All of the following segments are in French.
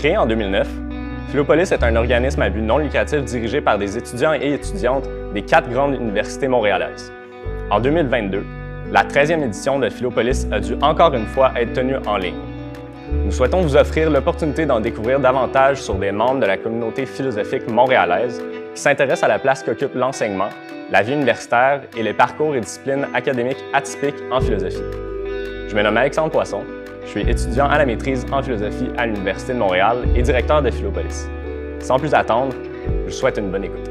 Créé en 2009, Philopolis est un organisme à but non lucratif dirigé par des étudiants et étudiantes des quatre grandes universités montréalaises. En 2022, la 13e édition de Philopolis a dû encore une fois être tenue en ligne. Nous souhaitons vous offrir l'opportunité d'en découvrir davantage sur des membres de la communauté philosophique montréalaise qui s'intéressent à la place qu'occupe l'enseignement, la vie universitaire et les parcours et disciplines académiques atypiques en philosophie. Je me nomme Alexandre Poisson, je suis étudiant à la maîtrise en philosophie à l'Université de Montréal et directeur de Philopolis. Sans plus attendre, je souhaite une bonne écoute.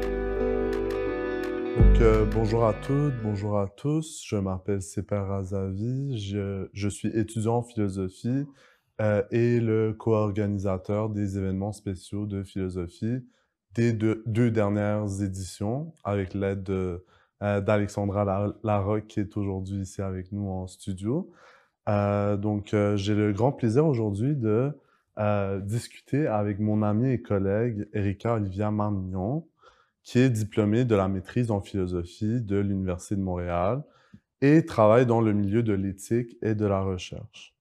Euh, bonjour à toutes, bonjour à tous. Je m'appelle Seper Azavi. Je, suis étudiant en philosophie euh, et le co-organisateur des événements spéciaux de philosophie des deux, deux dernières éditions avec l'aide euh, d'Alexandra Larocque qui est aujourd'hui ici avec nous en studio. Euh, donc, euh, j'ai le grand plaisir aujourd'hui de euh, discuter avec mon ami et collègue Erika Olivia Marmignon, qui est diplômée de la maîtrise en philosophie de l'Université de Montréal et travaille dans le milieu de l'éthique et de la recherche.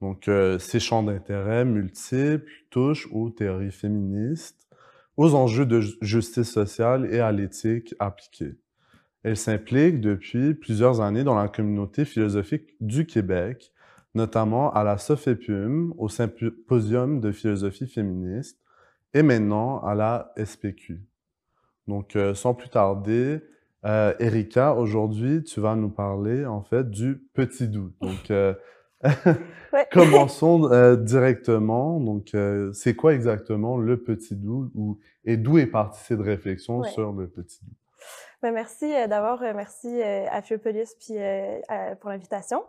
Donc, ses champs d'intérêt multiples touchent aux théories féministes, aux enjeux de justice sociale et à l'éthique appliquée. Elle s'implique depuis plusieurs années dans la communauté philosophique du Québec, notamment à la Sophépium, au Symposium de philosophie féministe, et maintenant à la SPQ. Donc, euh, sans plus tarder, euh, Erika, aujourd'hui, tu vas nous parler en fait du petit doux. Donc, euh, commençons euh, directement. Donc, c'est quoi exactement le petit doux ou, et d'où est partie cette réflexion sur le petit doux? Ben, merci euh, d'abord, euh, merci euh, à Philpolis puis pour l'invitation.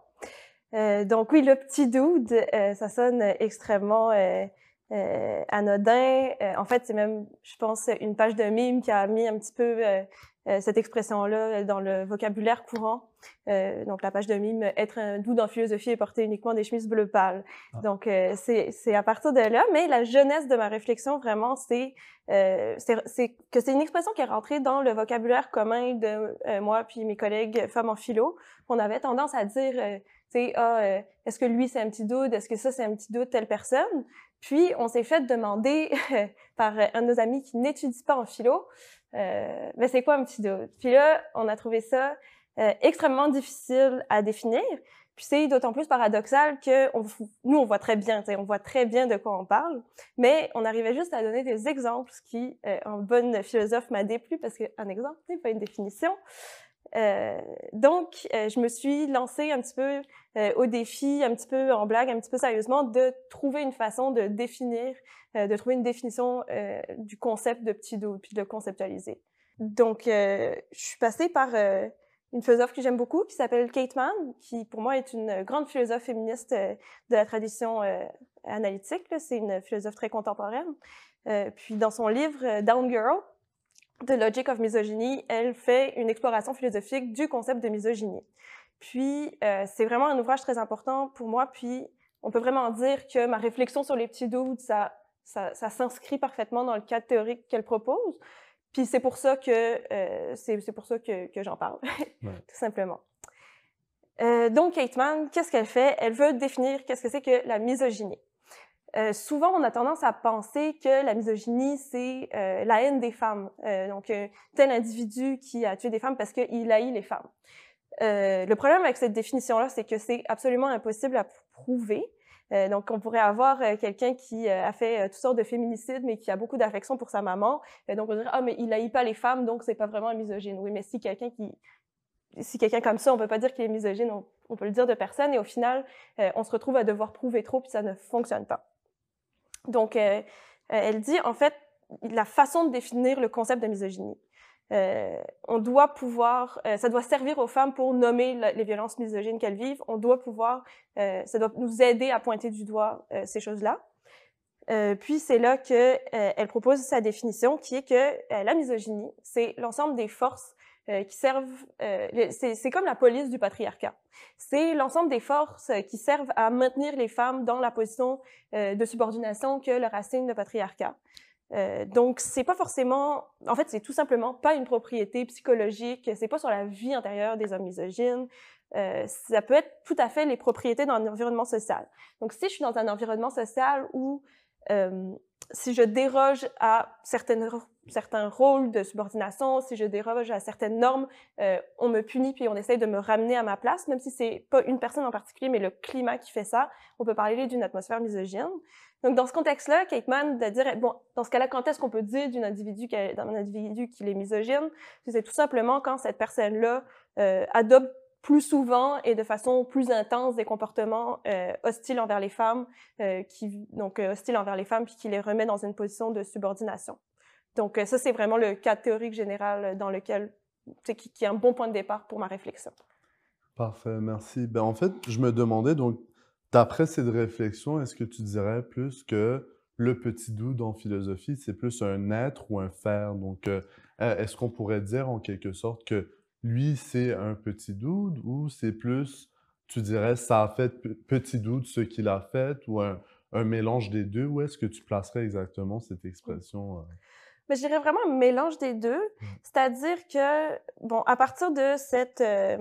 donc oui, le petit dude, ça sonne extrêmement anodin. en fait, c'est même, je pense, une page de mime qui a mis un petit peu cette expression-là dans le vocabulaire courant. Euh, donc, la page de mime, être un doux dans philosophie et porter uniquement des chemises bleu pâle. Ah. Donc, euh, c'est à partir de là. Mais la jeunesse de ma réflexion, vraiment, c'est euh, que c'est une expression qui est rentrée dans le vocabulaire commun de euh, moi puis mes collègues femmes en philo. On avait tendance à dire, tu sais, ah, est-ce que lui, c'est un petit doute? Est-ce que ça, c'est un petit doute, telle personne? Puis, on s'est fait demander par un de nos amis qui n'étudie pas en philo, euh, mais c'est quoi un petit doute? Puis là, on a trouvé ça euh, extrêmement difficile à définir. Puis c'est d'autant plus paradoxal que nous, on voit très bien, on voit très bien de quoi on parle, mais on arrivait juste à donner des exemples, ce qui, euh, en bonne philosophe, m'a déplu parce qu'un exemple n'est pas une définition. Euh, donc, euh, je me suis lancée un petit peu au défi, un petit peu en blague, un petit peu sérieusement, de trouver une façon de définir, de trouver une définition du concept de petit dos, puis de le conceptualiser. Donc, je suis passée par une philosophe que j'aime beaucoup, qui s'appelle Kate Mann, qui pour moi est une grande philosophe féministe de la tradition analytique. C'est une philosophe très contemporaine. puis dans son livre Down Girl, The Logic of Misogyny, elle fait une exploration philosophique du concept de misogynie. Puis, euh, c'est vraiment un ouvrage très important pour moi, puis on peut vraiment dire que ma réflexion sur les petits doutes, ça s'inscrit parfaitement dans le cadre théorique qu'elle propose. Puis c'est pour ça que euh, c'est pour ça que, que j'en parle, tout simplement. Euh, donc, Kate Mann, qu'est-ce qu'elle fait? Elle veut définir qu'est-ce que c'est que la misogynie. Euh, souvent, on a tendance à penser que la misogynie, c'est euh, la haine des femmes. Donc, tel individu qui a tué des femmes parce qu'il haït les femmes. le problème avec cette définition-là, c'est que c'est absolument impossible à prouver. Donc, on pourrait avoir quelqu'un qui a fait toutes sortes de féminicides, mais qui a beaucoup d'affection pour sa maman. donc, on dirait, ah, mais il haït pas les femmes, donc c'est pas vraiment un misogyne. Oui, mais si quelqu'un qui si quelqu'un comme ça, on peut pas dire qu'il est misogyne, on, on, peut le dire de personne, et au final, on se retrouve à devoir prouver trop, puis ça ne fonctionne pas. Donc, euh, euh, elle dit, en fait, la façon de définir le concept de misogynie. Euh, on doit pouvoir, euh, ça doit servir aux femmes pour nommer les violences misogynes qu'elles vivent. On doit pouvoir, euh, ça doit nous aider à pointer du doigt ces choses-là. puis c'est là que elle propose sa définition, qui est que la misogynie, c'est l'ensemble des forces qui servent, c'est comme la police du patriarcat. C'est l'ensemble des forces qui servent à maintenir les femmes dans la position de subordination que leur assigne le patriarcat. Donc, c'est pas forcément, en fait, c'est tout simplement pas une propriété psychologique. C'est pas sur la vie intérieure des hommes misogynes. ça peut être tout à fait les propriétés d'un environnement social. Donc, si je suis dans un environnement social où si je déroge à certains rôles de subordination, si je déroge à certaines normes, euh, on me punit puis on essaye de me ramener à ma place, même si c'est pas une personne en particulier, mais le climat qui fait ça. On peut parler d'une atmosphère misogyne. Donc, dans ce contexte-là, Kateman de dire, bon, dans ce cas-là, quand est-ce qu'on peut dire d'un individu, individu qu'il est misogyne? C'est tout simplement quand cette personne-là euh, adopte plus souvent et de façon plus intense des comportements euh, hostiles envers les femmes, euh, qui, donc hostiles envers les femmes, puis qui les remet dans une position de subordination. Donc ça, c'est vraiment le cas théorique général dans lequel, qui, qui est un bon point de départ pour ma réflexion. Parfait, merci. Ben, en fait, je me demandais, donc, d'après cette réflexion, est-ce que tu dirais plus que le petit doute en philosophie, c'est plus un être ou un faire? Donc, est-ce qu'on pourrait dire en quelque sorte que lui, c'est un petit doute ou c'est plus, tu dirais, ça a fait petit doute ce qu'il a fait ou un, mélange des deux? Où est-ce que tu placerais exactement cette expression? Euh? Mais je dirais vraiment un mélange des deux. Mmh. C'est-à-dire que, bon, à partir de cette, euh,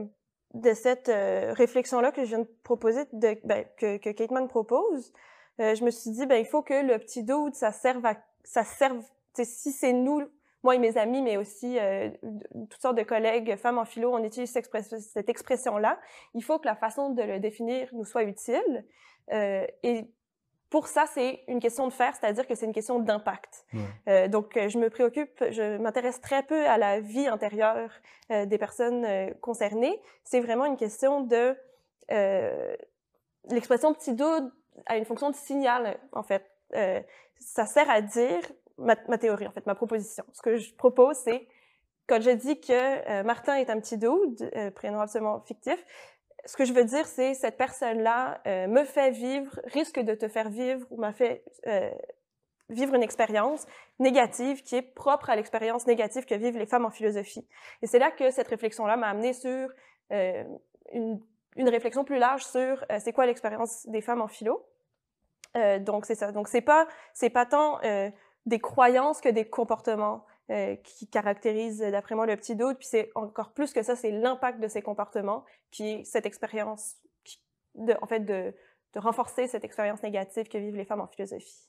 de cette euh, réflexion-là que je viens de proposer, de, ben, que, que Kateman propose, je me suis dit, ben, il faut que le petit doute, ça serve à, ça serve, si c'est nous moi et mes amis, mais aussi euh, toutes sortes de collègues, femmes en philo, on utilise cette, expression-là. Il faut que la façon de le définir nous soit utile. Euh, et pour ça, c'est une question de faire, c'est-à-dire que c'est une question d'impact. Euh, donc, je me préoccupe, je m'intéresse très peu à la vie intérieure des personnes concernées. C'est vraiment une question de... L'expression petit doute a une fonction de signal, en fait. ça sert à dire ma, théorie, en fait, ma proposition. Ce que je propose, c'est quand je dis que euh, Martin est un petit dude, euh, prénom absolument fictif, ce que je veux dire, c'est cette personne-là euh, me fait vivre, risque de te faire vivre ou m'a fait vivre une expérience négative qui est propre à l'expérience négative que vivent les femmes en philosophie. Et c'est là que cette réflexion-là m'a amené sur une, une, réflexion plus large sur c'est quoi l'expérience des femmes en philo. donc c'est ça. Donc c'est pas c'est pas tant des croyances que des comportements euh, qui caractérisent, d'après moi, le petit doute. Puis c'est encore plus que ça, c'est l'impact de ces comportements qui est cette expérience, de, en fait, de, renforcer cette expérience négative que vivent les femmes en philosophie.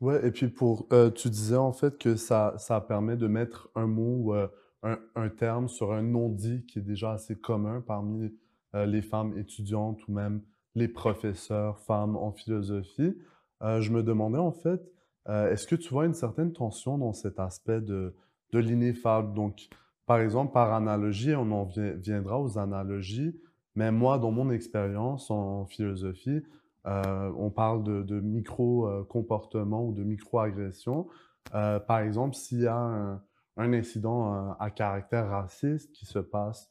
Ouais, et puis pour, euh, tu disais en fait que ça, ça permet de mettre un mot euh, un, un, terme sur un non-dit qui est déjà assez commun parmi les femmes étudiantes ou même les professeurs femmes en philosophie. je me demandais en fait, euh, est-ce que tu vois une certaine tension dans cet aspect de, de l'ineffable? Donc, par exemple, par analogie, on en viendra aux analogies, mais moi, dans mon expérience en philosophie, euh, on parle de, micro-comportement ou de micro-agression. Euh, par exemple, s'il y a un, incident à caractère raciste qui se passe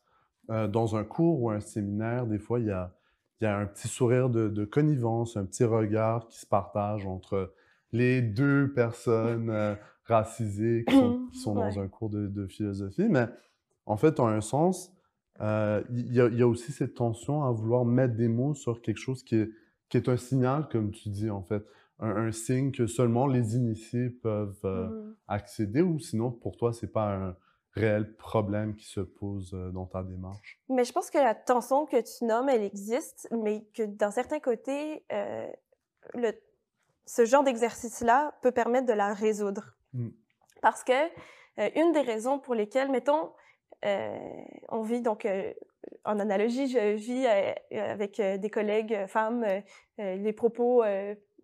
dans un cours ou un séminaire, des fois, il y a, un petit sourire de, connivence, un petit regard qui se partage entre les deux personnes euh, racisées qui sont, dans un cours de, philosophie. Mais en fait, en un sens, euh, il y, a aussi cette tension à vouloir mettre des mots sur quelque chose qui est, qui est un signal, comme tu dis, en fait. Un, signe que seulement les initiés peuvent euh, mmh. accéder, ou sinon, pour toi, c'est pas un réel problème qui se pose dans ta démarche? Mais je pense que la tension que tu nommes, elle existe, mais que dans certains côtés, le ce genre d'exercice-là peut permettre de la résoudre. Mm. Parce que euh, une des raisons pour lesquelles, mettons, euh, on vit donc euh, en analogie, je vis avec des collègues femmes les propos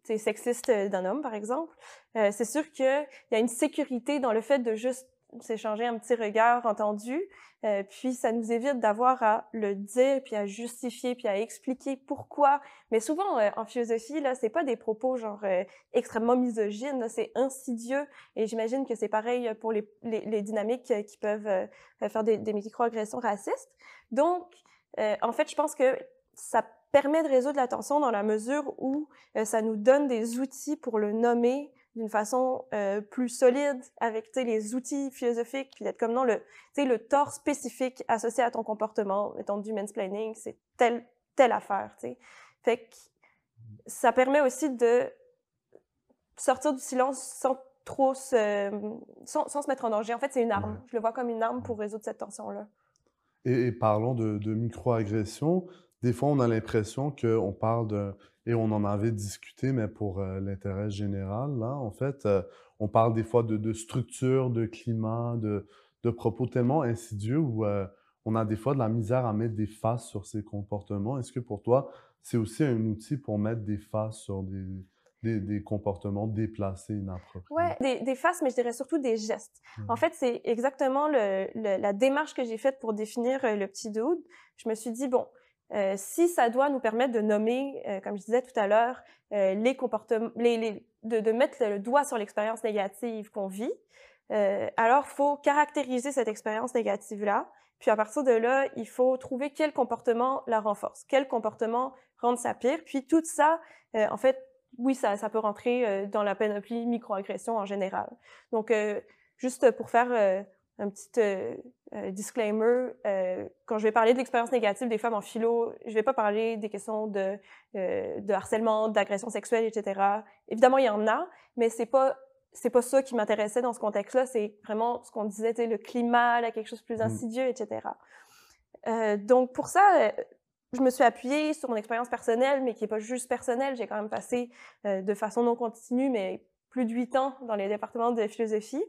sexistes d'un homme, par exemple. c'est sûr qu'il y a une sécurité dans le fait de juste s'échanger un petit regard entendu, euh, puis ça nous évite d'avoir à le dire, puis à justifier, puis à expliquer pourquoi. Mais souvent, euh, en philosophie, là, c'est pas des propos genre euh, extrêmement misogynes, c'est insidieux. Et j'imagine que c'est pareil pour les, les, dynamiques qui peuvent faire des, des micro-agressions racistes. Donc, en fait, je pense que ça permet de résoudre la tension dans la mesure où ça nous donne des outils pour le nommer, d'une façon euh, plus solide avec les outils philosophiques, puis d'être comme non, le, le tort spécifique associé à ton comportement, étant du mansplaining, c'est telle, telle affaire. sais. Fait que ça permet aussi de sortir du silence sans trop se, sans, sans se mettre en danger. En fait, c'est une arme. Je le vois comme une arme pour résoudre cette tension-là. Et, parlons de, de micro-agression, des fois, on a l'impression qu'on parle de, et on en avait discuté, mais pour euh, l'intérêt général, là, en fait, euh, on parle des fois de, de structure, de climat, de, de propos tellement insidieux où euh, on a des fois de la misère à mettre des faces sur ces comportements. Est-ce que pour toi, c'est aussi un outil pour mettre des faces sur des, des, des comportements déplacés, inappropriés? Oui, des, des, faces, mais je dirais surtout des gestes. Mmh. En fait, c'est exactement le, le, la démarche que j'ai faite pour définir le petit dude. Je me suis dit, bon, euh, si ça doit nous permettre de nommer, euh, comme je disais tout à l'heure, euh, les comportements, les, les, de, de, mettre le doigt sur l'expérience négative qu'on vit, euh, alors faut caractériser cette expérience négative-là. Puis à partir de là, il faut trouver quel comportement la renforce, quel comportement rend ça pire. Puis tout ça, euh, en fait, oui, ça, ça peut rentrer dans la panoplie microagression en général. Donc, juste pour faire un petit euh, euh, disclaimer. Euh, quand je vais parler de l'expérience négative des femmes en philo, je vais pas parler des questions de, euh, de harcèlement, d'agression sexuelle, etc. Évidemment, il y en a, mais c'est pas c'est pas ça qui m'intéressait dans ce contexte-là. C'est vraiment ce qu'on disait, le climat, là, quelque chose de plus mmh. insidieux, etc. Donc pour ça, je me suis appuyée sur mon expérience personnelle, mais qui est pas juste personnelle. J'ai quand même passé de façon non continue, mais plus de huit ans dans les départements de philosophie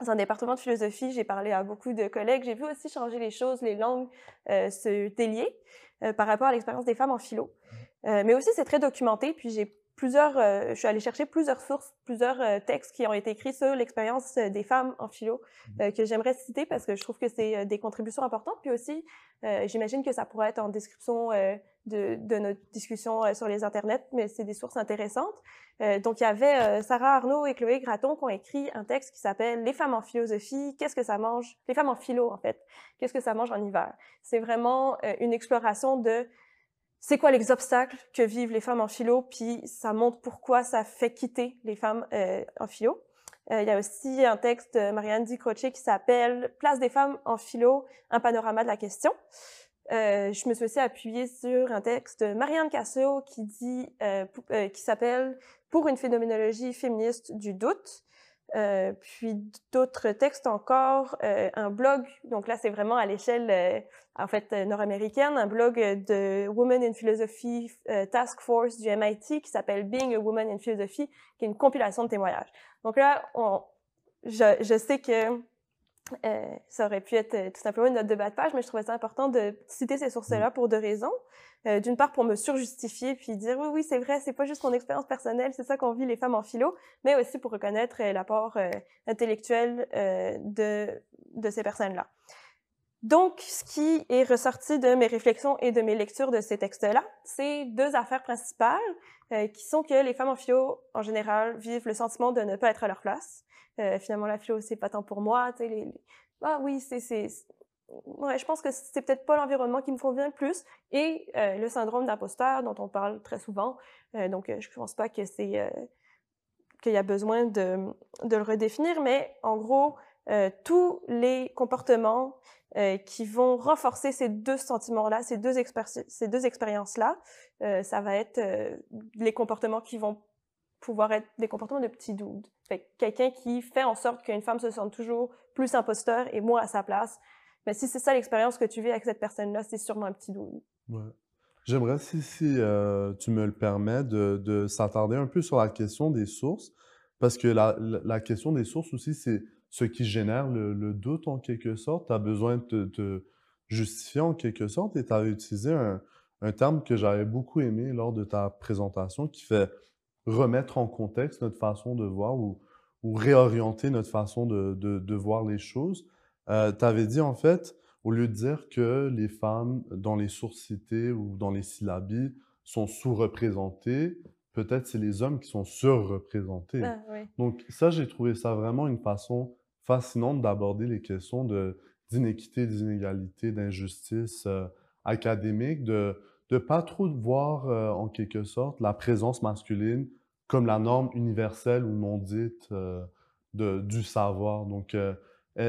dans un département de philosophie, j'ai parlé à beaucoup de collègues. J'ai vu aussi changer les choses, les langues euh, se délier euh, par rapport à l'expérience des femmes en philo. Euh, mais aussi, c'est très documenté. Puis j'ai plusieurs, je suis allée chercher plusieurs sources, plusieurs textes qui ont été écrits sur l'expérience des femmes en philo mmh. que j'aimerais citer parce que je trouve que c'est des contributions importantes. Puis aussi, j'imagine que ça pourrait être en description de, notre discussion sur les internets, mais c'est des sources intéressantes. Euh, donc, il y avait euh, Sarah Arnaud et Chloé Graton qui ont écrit un texte qui s'appelle Les femmes en philosophie, qu'est-ce que ça mange? Les femmes en philo, en fait, qu'est-ce que ça mange en hiver? C'est vraiment euh, une exploration de c'est quoi les obstacles que vivent les femmes en philo, puis ça montre pourquoi ça fait quitter les femmes en philo. il y a aussi un texte de Marianne Di Croce qui s'appelle Place des femmes en philo, un panorama de la question. Euh, je me suis aussi appuyée sur un texte de Marianne Cassio qui dit, euh, euh, qui s'appelle Pour une phénoménologie féministe du doute. Puis d'autres textes encore, un blog, donc là c'est vraiment à l'échelle en fait nord-américaine, un blog de Women in Philosophy Task Force du MIT qui s'appelle Being a Woman in Philosophy, qui est une compilation de témoignages. Donc là, on, je, je sais que euh, ça aurait pu être euh, tout simplement une note de bas de page, mais je trouvais ça important de citer ces sources-là mm. pour deux raisons. Euh, D'une part, pour me surjustifier, puis dire oui, oui, c'est vrai, c'est pas juste mon expérience personnelle, c'est ça qu'on vit les femmes en philo, mais aussi pour reconnaître euh, l'apport euh, intellectuel de, de ces personnes-là. Donc, ce qui est ressorti de mes réflexions et de mes lectures de ces textes-là, c'est deux affaires principales, qui sont que les femmes en philo, en général, vivent le sentiment de ne pas être à leur place, euh, finalement, la philo, c'est pas tant pour moi. Ah oui, c'est... Ouais, je pense que c'est peut-être pas l'environnement qui me convient le plus. Et euh, le syndrome d'imposteur, dont on parle très souvent. Euh, donc, je pense pas que c'est... Euh, qu'il y a besoin de, de le redéfinir, mais en gros, euh, tous les comportements euh, qui vont renforcer ces deux sentiments-là, ces deux, ces deux expériences-là, euh, ça va être les comportements qui vont pouvoir être des comportements de petits. Fait quelqu'un qui fait en sorte qu'une femme se sente toujours plus imposteur et moins à sa place. Mais si c'est ça l'expérience que tu vis avec cette personne-là, c'est sûrement un petit. Ouais. J'aimerais, si, tu me le permets, de, de s'attarder un peu sur la question des sources, parce que la, la, question des sources aussi, c'est ce qui génère le, le, doute en quelque sorte? Tu as besoin de te justifier en quelque sorte et tu as utilisé un, un terme que j'avais beaucoup aimé lors de ta présentation qui fait remettre en contexte notre façon de voir ou, ou réorienter notre façon de, de, de voir les choses. Euh, tu avais dit en fait, au lieu de dire que les femmes dans les sources citées ou dans les syllabies sont sous-représentées, peut-être c'est les hommes qui sont surreprésentés. Ah. Donc ça, j'ai trouvé ça vraiment une façon fascinante d'aborder les questions d'inéquité, d'inégalité, d'injustice euh, académique, de ne pas trop voir euh, en quelque sorte la présence masculine comme la norme universelle ou non dite euh, de, du savoir. Donc,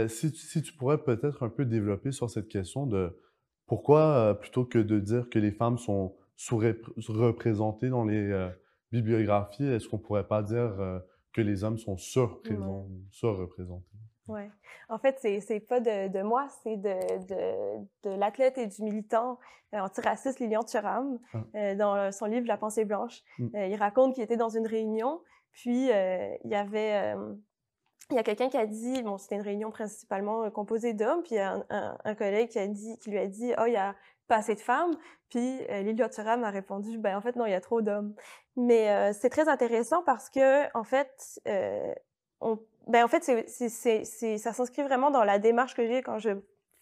si, si, tu pourrais peut-être un peu développer sur cette question de pourquoi, plutôt que de dire que les femmes sont sous-représentées dans les bibliographies, est-ce qu'on pourrait pas dire que les hommes sont surreprésentés? Ouais. surreprésentés? Ouais. En fait, c'est, pas de, de moi, c'est de, de, de l'athlète et du militant euh, antiraciste Lilian Thuram. Ah. Euh, dans son livre La pensée blanche. Mm. Euh, il raconte qu'il était dans une réunion, puis euh, il y avait. euh, il y a quelqu'un qui a dit, bon, c'était une réunion principalement euh, composée d'hommes, puis il y a un, un- un collègue qui, a dit, qui lui a dit, oh, il y a pas assez de femmes. Puis euh, Lilian Thuram a répondu, ben en fait, non, il y a trop d'hommes. Mais euh, c'est très intéressant parce que, en fait, euh, on, ben en fait, c'est, c'est, c'est, c'est- ça s'inscrit vraiment dans la démarche que j'ai quand je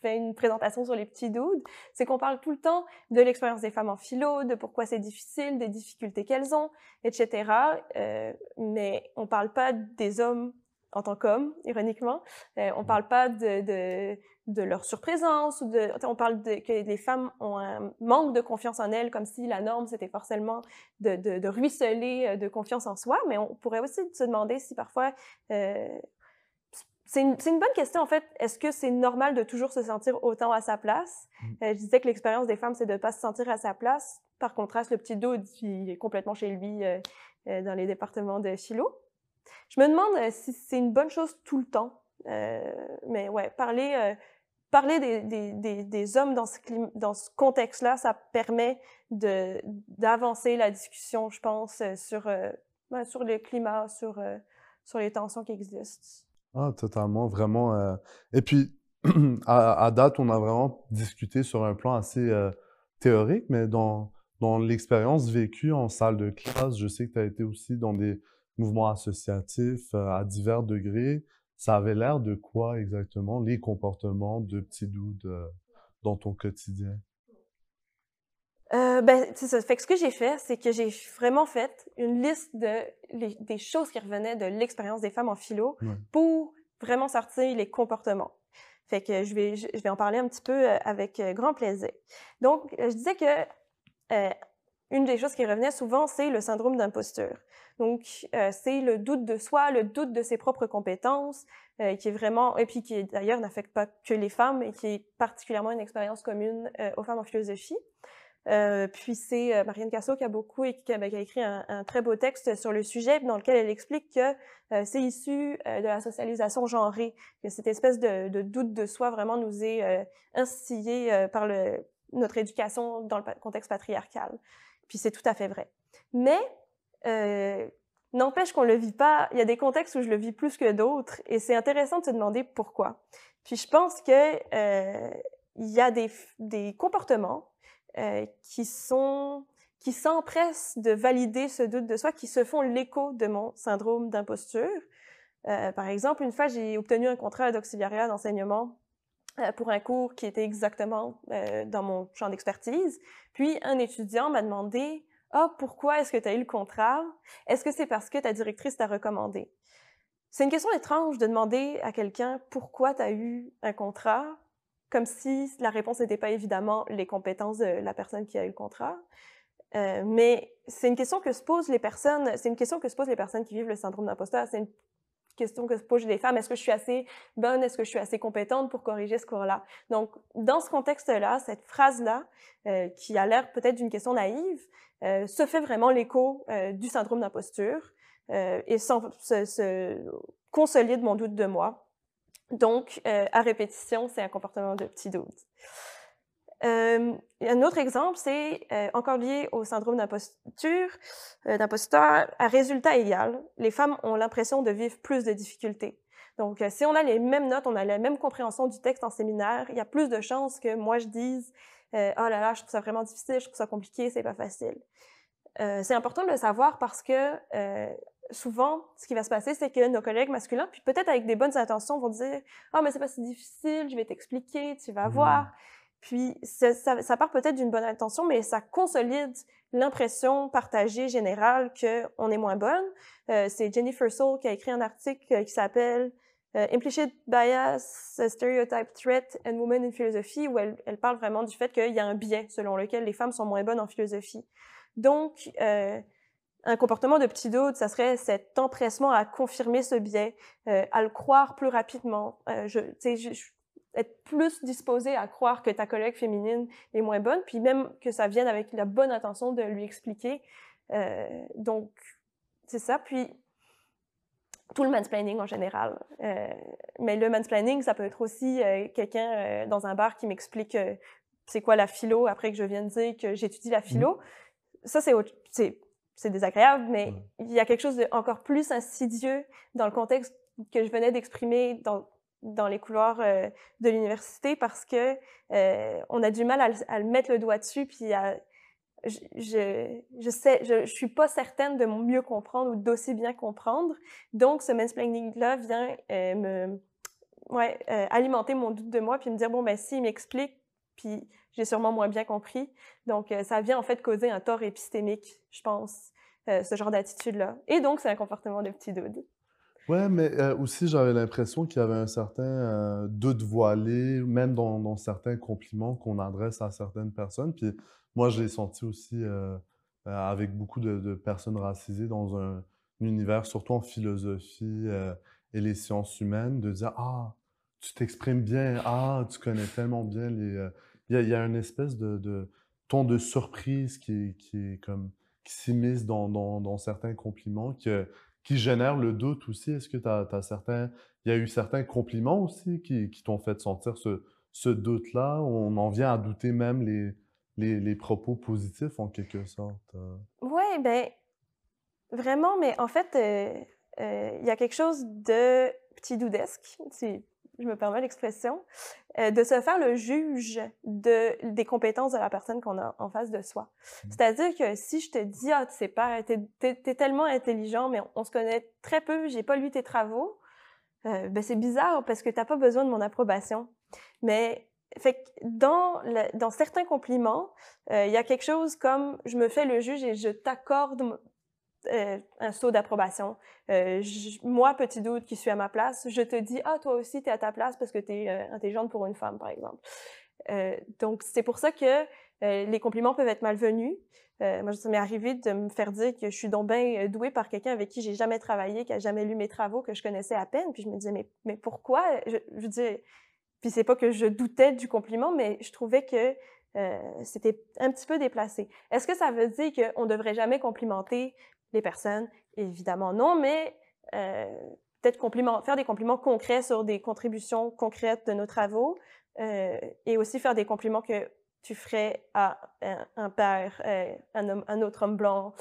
fais une présentation sur les petits dudes. C'est qu'on parle tout le temps de l'expérience des femmes en philo, de pourquoi c'est difficile, des difficultés qu'elles ont, etc. Euh, mais on parle pas des hommes en tant qu'hommes, ironiquement. Euh, on parle pas de, de, de leur surprésence ou de, on parle de, que les femmes ont un manque de confiance en elles, comme si la norme c'était forcément de, de, de ruisseler euh, de confiance en soi. Mais on pourrait aussi se demander si parfois euh, c'est une, c'est une bonne question, en fait. Est-ce que c'est normal de toujours se sentir autant à sa place? Mm. Euh, je disais que l'expérience des femmes, c'est de ne pas se sentir à sa place. Par contraste, le petit dude, il est complètement chez lui euh, dans les départements de philo. Je me demande si c'est une bonne chose tout le temps. Mais ouais, parler, parler des, hommes dans ce, contexte-là, ça permet d'avancer la discussion, je pense, euh, sur, euh, ben, sur le climat, sur, euh, sur les tensions qui existent. Ah, totalement, vraiment. Et puis, à, date, on a vraiment discuté sur un plan assez théorique, mais dans, dans l'expérience vécue en salle de classe, je sais que tu as été aussi dans des mouvements associatifs à divers degrés. Ça avait l'air de quoi exactement, les comportements de petits doutes euh, dans ton quotidien? Euh, ben, c'est ça. Fait que ce que j'ai fait, c'est que j'ai vraiment fait une liste de, les- des choses qui revenaient de l'expérience des femmes en philo Ouais. pour vraiment sortir les comportements. Fait que je vais, je vais en parler un petit peu euh, avec euh, grand plaisir. Donc, je disais que euh, une des choses qui revenait souvent, c'est le syndrome d'imposture. Donc, euh, c'est le doute de soi, le doute de ses propres compétences, euh, qui est vraiment, et puis qui d'ailleurs n'affecte pas que les femmes, et qui est particulièrement une expérience commune euh, aux femmes en philosophie. Euh, puis c'est euh, Marianne Casso qui a beaucoup et ben, qui a écrit un, très beau texte sur le sujet dans lequel elle explique que c'est issu de la socialisation genrée, que cette espèce de, doute de soi vraiment nous est instillé euh, par le, notre éducation dans le contexte patriarcal. Puis c'est tout à fait vrai. Mais euh, n'empêche qu'on le vit pas. Il y a des contextes où je le vis plus que d'autres, et c'est intéressant de se demander pourquoi. Puis je pense que euh, il y a des, des comportements euh, qui sont qui s'empressent de valider ce doute de soi, qui se font l'écho de mon syndrome d'imposture. Par exemple, une fois, j'ai obtenu un contrat d'auxiliariat d'enseignement pour un cours qui était exactement euh, dans mon champ d'expertise. Puis, un étudiant m'a demandé Ah, pourquoi est-ce que tu as eu le contrat? Est-ce que c'est parce que ta directrice t'a recommandé C'est une question étrange de demander à quelqu'un pourquoi tu as eu un contrat, comme si la réponse n'était pas évidemment les compétences de la personne qui a eu le contrat. Euh, mais c'est une question que se posent les personnes, c'est une question que se posent les personnes qui vivent le syndrome d'imposteur, question que se posent les femmes, est-ce que je suis assez bonne, est-ce que je suis assez compétente pour corriger ce cours-là? Donc, dans ce contexte-là, cette phrase-là, euh, qui a l'air peut-être d'une question naïve, euh, se fait vraiment l'écho euh, du syndrome d'imposture et s'en- se, se consolide mon doute de moi. Donc, à répétition, c'est un comportement de petit doute. Un autre exemple, c'est euh, encore lié au syndrome d'imposture, euh, d'imposteur. À résultat égal, les femmes ont l'impression de vivre plus de difficultés. Donc, euh, si on a les mêmes notes, on a la même compréhension du texte en séminaire, il y a plus de chances que moi je dise Oh là là, je trouve ça vraiment difficile, je trouve ça compliqué, c'est pas facile. C'est important de le savoir parce que souvent, ce qui va se passer, c'est que nos collègues masculins, puis peut-être avec des bonnes intentions, vont dire Ah, mais c'est pas si difficile, je vais t'expliquer, tu vas Mhm. voir. Puis ça, part peut-être d'une bonne intention, mais ça consolide l'impression partagée générale qu'on est moins bonne. Euh, c'est Jennifer Soul qui a écrit un article euh, qui s'appelle euh, Implicit Bias, Stereotype Threat and Women in Philosophy, où elle, parle vraiment du fait qu'il y a un biais selon lequel les femmes sont moins bonnes en philosophie. Donc, un comportement de petit doute, ça serait cet empressement à confirmer ce biais, à le croire plus rapidement. Être plus disposé à croire que ta collègue féminine est moins bonne, puis même que ça vienne avec la bonne intention de lui expliquer. Euh, donc, c'est ça. Puis, tout le mansplaining en général. Euh, mais le mansplaining, ça peut être aussi euh, quelqu'un dans un bar qui m'explique c'est quoi la philo après que je viens de dire que j'étudie la philo. Mmh. Ça, c'est, c'est, désagréable, mais il y a quelque chose d'encore plus insidieux dans le contexte que je venais d'exprimer dans, dans les couloirs de l'université parce que on a du mal à, à, mettre le doigt dessus puis je, je, sais, je, suis pas certaine de mieux comprendre ou d'aussi bien comprendre. Donc, ce mansplaining-là vient euh, me, ouais, euh, alimenter mon doute de moi, puis me dire, bon, ben, s'il m'explique, puis j'ai sûrement moins bien compris. Donc, euh, ça vient en fait causer un tort épistémique, je pense, ce genre d'attitude-là. Et donc, c'est un comportement de petit doute. Ouais, mais aussi, j'avais l'impression qu'il y avait un certain doute voilé, même dans, dans certains compliments qu'on adresse à certaines personnes. Puis moi, je l'ai senti aussi euh, euh, avec beaucoup de, personnes racisées dans un, univers, surtout en philosophie euh, et les sciences humaines, de dire Ah, tu t'exprimes bien, ah, tu connais tellement bien les. Il y, a une espèce de, ton de surprise qui, qui comme qui s'immisce dans, dans, certains compliments, qui, qui génère le doute aussi. Est-ce que tu as, certains. Il y a eu certains compliments aussi qui, qui t'ont fait sentir ce, ce doute-là, on en vient à douter même les, les, propos positifs en quelque sorte. Euh? Oui, ben vraiment, mais en fait, euh, euh, il y a quelque chose de petit doudesque, je me permets l'expression, de se faire le juge de, des compétences de la personne qu'on a en face de soi. Mmh. C'est-à-dire que si je te dis, ah, tu sais pas, t'es es, tellement intelligent, mais on, se connaît très peu, j'ai pas lu tes travaux, ben c'est bizarre parce que t'as pas besoin de mon approbation. Mais fait que dans, dans certains compliments, euh, il y a quelque chose comme je me fais le juge et je t'accorde euh, un saut d'approbation. Euh, moi, petit doute qui suis à ma place, je te dis ah toi aussi tu es à ta place parce que tu es intelligente pour une femme par exemple. donc c'est pour ça que les compliments peuvent être malvenus. moi, ça m'est arrivé de me faire dire que je suis donc bien douée par quelqu'un avec qui j'ai jamais travaillé, qui a jamais lu mes travaux, que je connaissais à peine. Puis je me disais mais mais pourquoi? Je, je dis puis c'est pas que je doutais du compliment, mais je trouvais que euh, c'était un petit peu déplacé. Est-ce que ça veut dire qu'on ne devrait jamais complimenter les personnes? Évidemment non, mais euh, peut-être faire des compliments concrets sur des contributions concrètes de nos travaux euh, et aussi faire des compliments que tu ferais à un, père, un, un, autre homme blanc,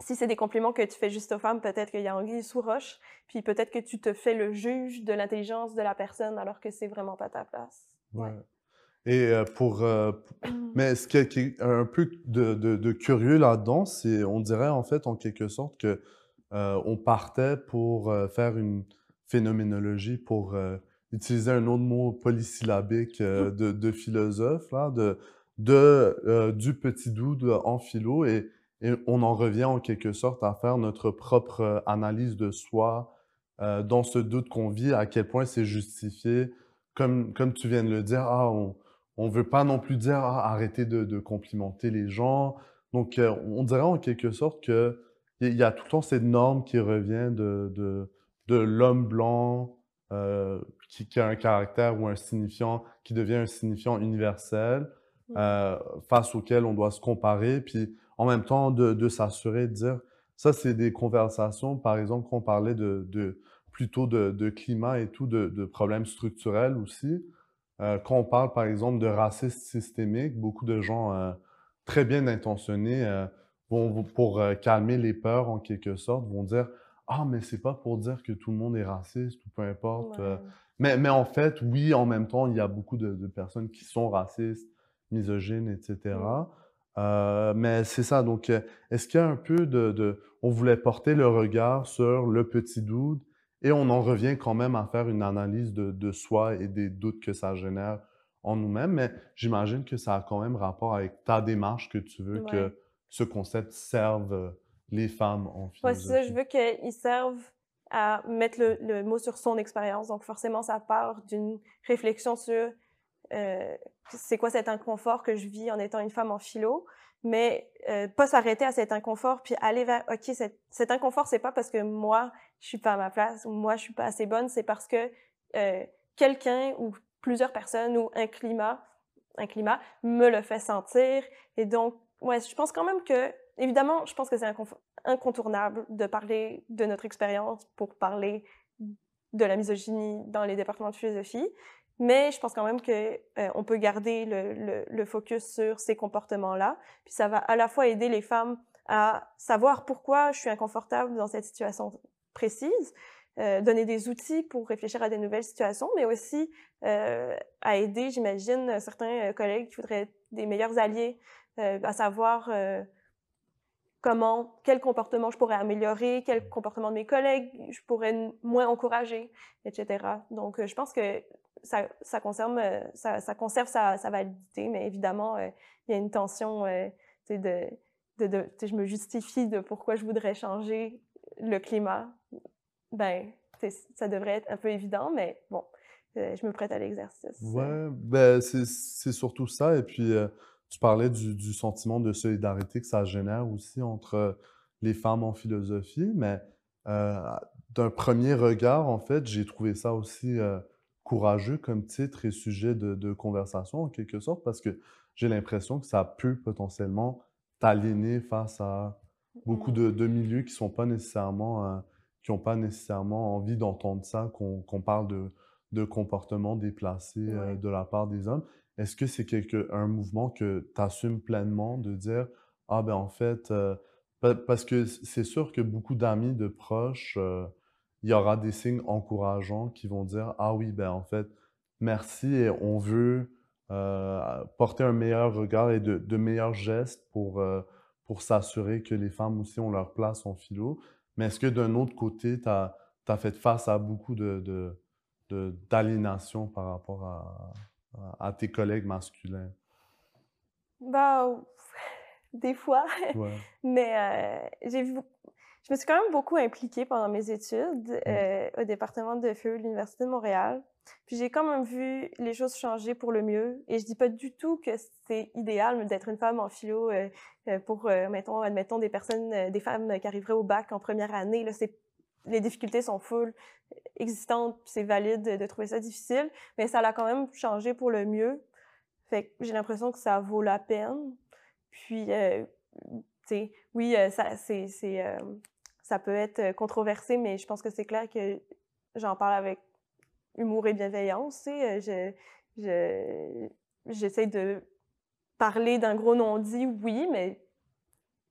si c'est des compliments que tu fais juste aux femmes, peut-être qu'il y a anguille sous roche, puis peut-être que tu te fais le juge de l'intelligence de la personne alors que c'est vraiment pas ta place. Et euh, pour. Euh, mais ce qui est, un peu de, curieux là-dedans, c'est, on dirait en fait, en quelque sorte, que euh, on partait pour faire une phénoménologie, pour utiliser un autre mot polysyllabique de, de, philosophe, là, de, de du petit doute en philo. Et et on en revient en quelque sorte à faire notre propre analyse de soi dans ce doute qu'on vit, à quel point c'est justifié. Comme, comme tu viens de le dire, ah, on ne veut pas non plus dire ah, arrêter de, de, complimenter les gens. Donc, euh, on dirait en quelque sorte qu'il y a tout le temps cette norme qui revient de, de, de l'homme blanc qui, qui, a un caractère ou un signifiant qui devient un signifiant universel face auquel on doit se comparer. Puis, en même temps de, s'assurer de dire, ça c'est des conversations, par exemple, qu'on parlait de, de plutôt de, climat et tout, de, problèmes structurels aussi. Euh, quand on parle, par exemple, de racisme systémique, beaucoup de gens euh, très bien intentionnés euh, vont, pour calmer les peurs, en quelque sorte, vont dire Ah, mais c'est pas pour dire que tout le monde est raciste ou peu importe. mais, mais en fait, oui, en même temps, il y a beaucoup de, personnes qui sont racistes, misogynes, etc. Euh, mais c'est ça. Donc, est-ce qu'il y a un peu de, On voulait porter le regard sur le petit doute et on en revient quand même à faire une analyse de, soi et des doutes que ça génère en nous-mêmes. Mais j'imagine que ça a quand même rapport avec ta démarche que tu veux que ce concept serve euh, les femmes en philosophie. c'est ça. Je veux qu'ils servent à mettre le mot sur son expérience. Donc, forcément, ça part d'une réflexion sur euh, c'est quoi cet inconfort que je vis en étant une femme en philo, mais euh, pas s'arrêter à cet inconfort puis aller vers ok cet, cet inconfort c'est pas parce que moi je suis pas à ma place ou moi je suis pas assez bonne, c'est parce que euh, quelqu'un ou plusieurs personnes ou un climat un climat me le fait sentir et donc ouais je pense quand même que évidemment, je pense que c'est incontournable de parler de notre expérience pour parler de la misogynie dans les départements de philosophie. Mais je pense quand même que euh, on peut garder le, le, focus sur ces comportements-là. Puis ça va à la fois aider les femmes à savoir pourquoi je suis inconfortable dans cette situation précise, euh, donner des outils pour réfléchir à des nouvelles situations, mais aussi euh, à aider, j'imagine, certains collègues qui voudraient des meilleurs alliés, à savoir comment, quel comportement je pourrais améliorer, quel comportement de mes collègues je pourrais moins encourager, etc. Donc, je pense que ça, ça, conserve, ça, conserve sa, validité, mais évidemment, il y a une tension de, de, de je me justifie de pourquoi je voudrais changer le climat. Ben, ça devrait être un peu évident, mais bon, je me prête à l'exercice. Ouais, ben c'est surtout ça. Et puis, tu parlais du, sentiment de solidarité que ça génère aussi entre les femmes en philosophie, mais euh, d'un premier regard, en fait, j'ai trouvé ça aussi euh, courageux comme titre et sujet de, conversation, en quelque sorte, parce que j'ai l'impression que ça peut potentiellement t'aliéner face à beaucoup de, de, milieux qui sont pas nécessairement, euh, qui n'ont pas nécessairement envie d'entendre ça, qu'on parle de, de comportements déplacés de la part des hommes. Est-ce que c'est quelque, un mouvement que tu assumes pleinement de dire Ah, ben en fait, euh, parce que c'est sûr que beaucoup d'amis, de proches, euh, il y aura des signes encourageants qui vont dire Ah oui, ben en fait, merci et on veut euh, porter un meilleur regard et de, meilleurs gestes pour, pour s'assurer que les femmes aussi ont leur place en philo. Mais est-ce que d'un autre côté, tu as, fait face à beaucoup de, d'aliénation par rapport à, à tes collègues masculins? Bah, des fois. Mais euh, j'ai vu, je me suis quand même beaucoup impliquée pendant mes études mmh. euh, au département de FEU de l'Université de Montréal. Puis j'ai quand même vu les choses changer pour le mieux. Et je dis pas du tout que c'est idéal d'être une femme en philo euh, pour, mettons, admettons, des personnes, des femmes qui arriveraient au bac en première année. Là, les difficultés sont full existantes, c'est valide de, trouver ça difficile, mais ça l'a quand même changé pour le mieux. Fait que j'ai l'impression que ça vaut la peine. Puis, euh, oui, euh, ça, c'est, euh, ça peut être controversé, mais je pense que c'est clair que j'en parle avec humour et bienveillance. Sais, je, je, j'essaie de parler d'un gros non-dit, oui, mais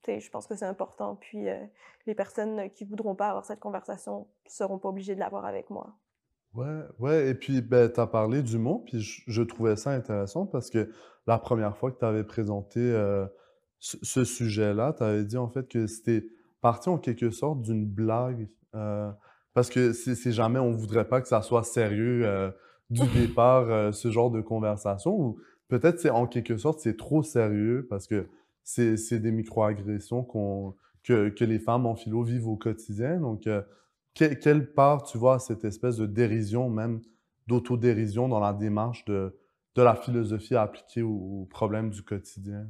je pense que c'est important. Puis euh, les personnes qui voudront pas avoir cette conversation seront pas obligées de l'avoir avec moi. Ouais, ouais. Et puis, ben, tu as parlé du mot, puis je, trouvais ça intéressant parce que la première fois que tu avais présenté euh, ce, sujet-là, tu avais dit en fait que c'était parti en quelque sorte d'une blague. Euh, parce que c'est jamais, on voudrait pas que ça soit sérieux du départ, ce genre de conversation. Ou peut-être, c'est en quelque sorte, c'est trop sérieux parce que c'est des microagressions que, que les femmes en philo vivent au quotidien. Donc, euh, quelle part tu vois cette espèce de dérision, même d'autodérision dans la démarche de, de la philosophie appliquée aux, problèmes du quotidien?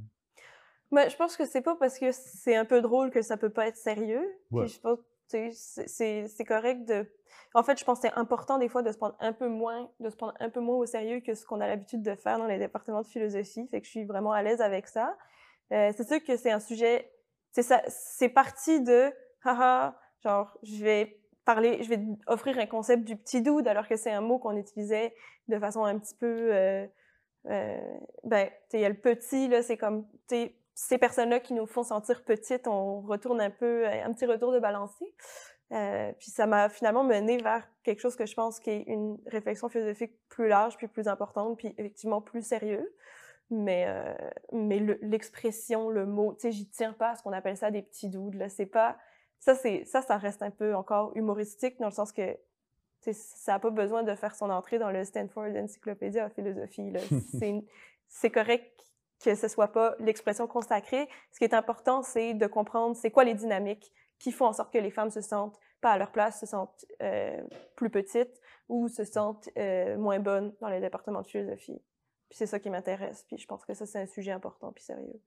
Mais je pense que c'est pas parce que c'est un peu drôle que ça peut pas être sérieux. je pense c'est correct de. En fait, je pense que c'est important des fois de se prendre un peu moins, de se prendre un peu moins au sérieux que ce qu'on a l'habitude de faire dans les départements de philosophie. Fait que je suis vraiment à l'aise avec ça. Euh, c'est sûr que c'est un sujet, c'est ça, c'est parti de, haha, genre, je vais parler, je vais offrir un concept du petit dude alors que c'est un mot qu'on utilisait de façon un petit peu, euh, euh, ben, il y a le petit, là, c'est comme, tu ces personnes-là qui nous font sentir petites, on retourne un peu, un petit retour de balancier. Euh, puis ça m'a finalement mené vers quelque chose que je pense qui est une réflexion philosophique plus large, puis plus importante, puis effectivement plus sérieux. Mais, euh, mais l'expression, le, mot, tu sais, j'y tiens pas à ce qu'on appelle ça des petits doudes. Là, c'est pas. Ça, c'est, ça, ça reste un peu encore humoristique dans le sens que ça n'a pas besoin de faire son entrée dans le Stanford Encyclopedia of Philosophie. c'est correct que ce soit pas l'expression consacrée. Ce qui est important, c'est de comprendre c'est quoi les dynamiques qui font en sorte que les femmes se sentent pas à leur place, se sentent euh, plus petites ou se sentent euh, moins bonnes dans les départements de philosophie. Puis c'est ça qui m'intéresse. Puis je pense que ça, c'est un sujet important puis sérieux.